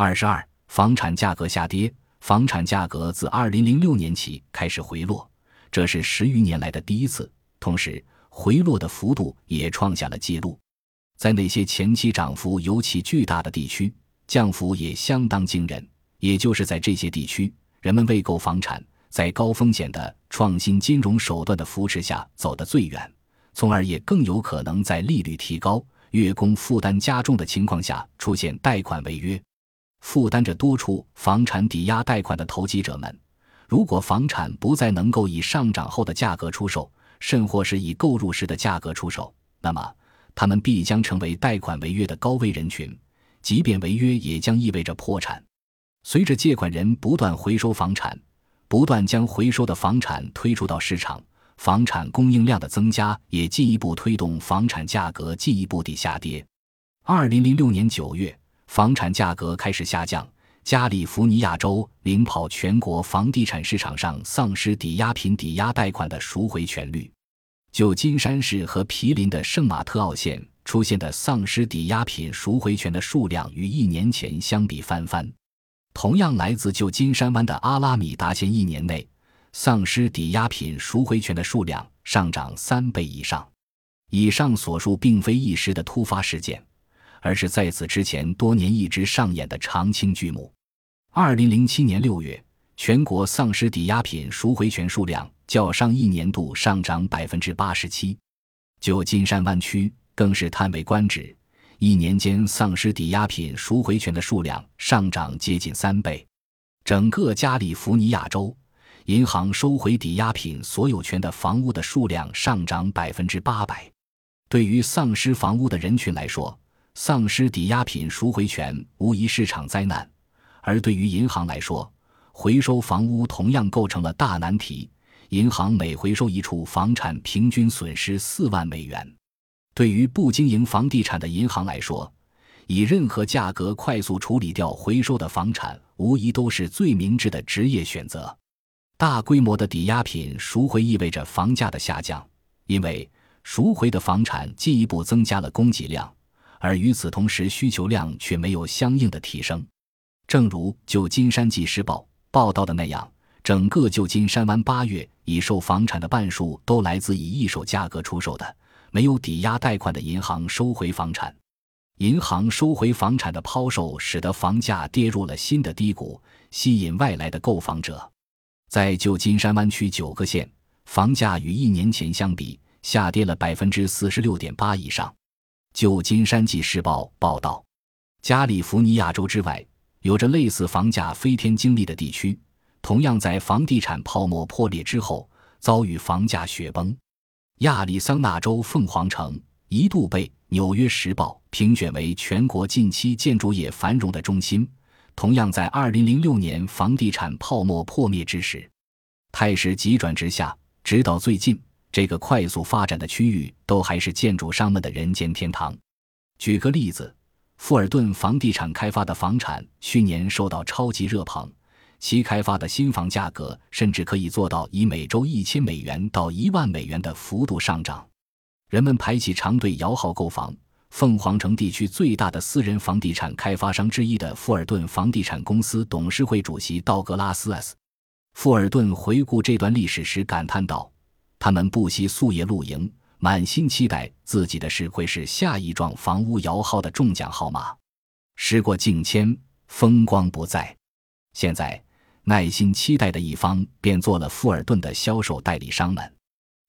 二十二，房产价格下跌，房产价格自二零零六年起开始回落，这是十余年来的第一次。同时，回落的幅度也创下了纪录。在那些前期涨幅尤其巨大的地区，降幅也相当惊人。也就是在这些地区，人们为购房产，在高风险的创新金融手段的扶持下走得最远，从而也更有可能在利率提高、月供负担加重的情况下出现贷款违约。负担着多处房产抵押贷款的投机者们，如果房产不再能够以上涨后的价格出售，甚或是以购入时的价格出售，那么他们必将成为贷款违约的高危人群，即便违约，也将意味着破产。随着借款人不断回收房产，不断将回收的房产推出到市场，房产供应量的增加也进一步推动房产价格进一步地下跌。二零零六年九月，房产价格开始下降，加利福尼亚州领跑全国房地产市场上丧失抵押品抵押贷款的赎回权率。旧金山市和毗邻的圣马特奥县出现的丧失抵押品赎回权的数量与一年前相比翻番。同样来自旧金山湾的阿拉米达县，一年内丧失抵押品赎回权的数量上涨三倍以上。以上所述并非一时的突发事件，而是在此之前多年一直上演的常青剧目。二零零七年六月，全国丧失抵押品赎回权数量较上一年度上涨百分之八十七。旧金山湾区更是叹为观止。一年间，丧失抵押品赎回权的数量上涨接近三倍。整个加利福尼亚州，银行收回抵押品所有权的房屋的数量上涨百分之八百。对于丧失房屋的人群来说，丧失抵押品赎回权无疑是场灾难；而对于银行来说，回收房屋同样构成了大难题。银行每回收一处房产，平均损失四万美元。对于不经营房地产的银行来说，以任何价格快速处理掉回收的房产，无疑都是最明智的职业选择。大规模的抵押品赎回意味着房价的下降，因为赎回的房产进一步增加了供给量，而与此同时，需求量却没有相应的提升。正如《旧金山纪事报》报道的那样，整个旧金山湾八月已售房产的半数都来自以一手价格出售的。没有抵押贷款的银行收回房产，银行收回房产的抛售使得房价跌入了新的低谷，吸引外来的购房者。在旧金山湾区九个县，房价与一年前相比下跌了百分之四十六点八以上。旧金山纪事报报道，加利福尼亚州之外，有着类似房价飞天经历的地区，同样在房地产泡沫破裂之后遭遇房价雪崩。亚利桑那州凤凰城一度被《纽约时报》评选为全国近期建筑业繁荣的中心。同样在2006年房地产泡沫破灭之时，态势急转直下，直到最近，这个快速发展的区域都还是建筑商们的人间天堂。举个例子，富尔顿房地产开发的房产去年受到超级热捧。其开发的新房价格甚至可以做到以每周一千美元到一万美元的幅度上涨，人们排起长队摇号购房。凤凰城地区最大的私人房地产开发商之一的富尔顿房地产公司董事会主席道格拉斯 ·S. 富尔顿回顾这段历史时感叹道：“他们不惜宿夜露营，满心期待自己的事会是下一幢房屋摇号的中奖号码。时过境迁，风光不再，现在。”耐心期待的一方便做了富尔顿的销售代理商们。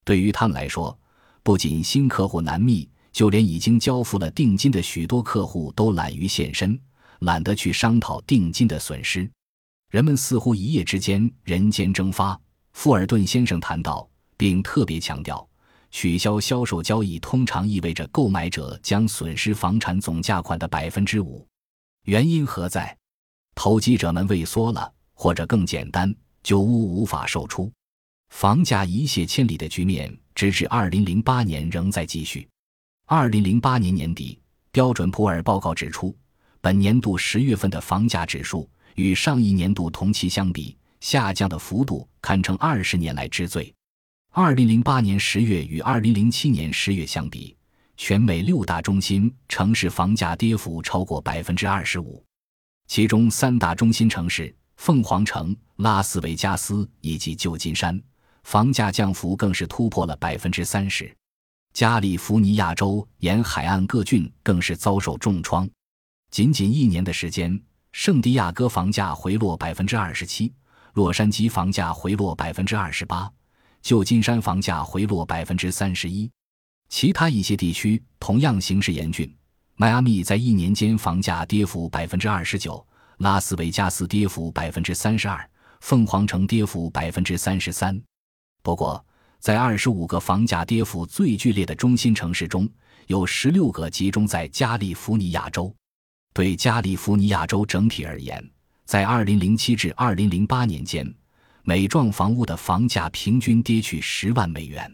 对于他们来说，不仅新客户难觅，就连已经交付了定金的许多客户都懒于现身，懒得去商讨定金的损失。人们似乎一夜之间人间蒸发。富尔顿先生谈到，并特别强调，取消销售交易通常意味着购买者将损失房产总价款的百分之五。原因何在？投机者们畏缩了。或者更简单，旧屋无法售出，房价一泻千里的局面，直至二零零八年仍在继续。二零零八年年底，标准普尔报告指出，本年度十月份的房价指数与上一年度同期相比，下降的幅度堪称二十年来之最。二零零八年十月与二零零七年十月相比，全美六大中心城市房价跌幅超过百分之二十五。其中三大中心城市凤凰城、拉斯维加斯以及旧金山，房价降幅更是突破了百分之三十。加利福尼亚州沿海岸各郡更是遭受重创。仅仅一年的时间，圣地亚哥房价回落百分之二十七，洛杉矶房价回落百分之二十八，旧金山房价回落百分之三十一。其他一些地区同样形势严峻。迈阿密在一年间房价跌幅百分之二十九，拉斯维加斯跌幅百分之三十二，凤凰城跌幅百分之三十三。不过，在二十五个房价跌幅最剧烈的中心城市中，有十六个集中在加利福尼亚州。对加利福尼亚州整体而言，在二零零七至二零零八年间，每幢房屋的房价平均跌去十万美元；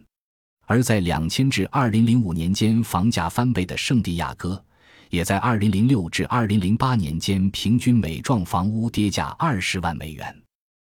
而在两千至二零零五年间房价翻倍的圣地亚哥，也在二零零六至二零零八年间平均每幢房屋跌价二十万美元。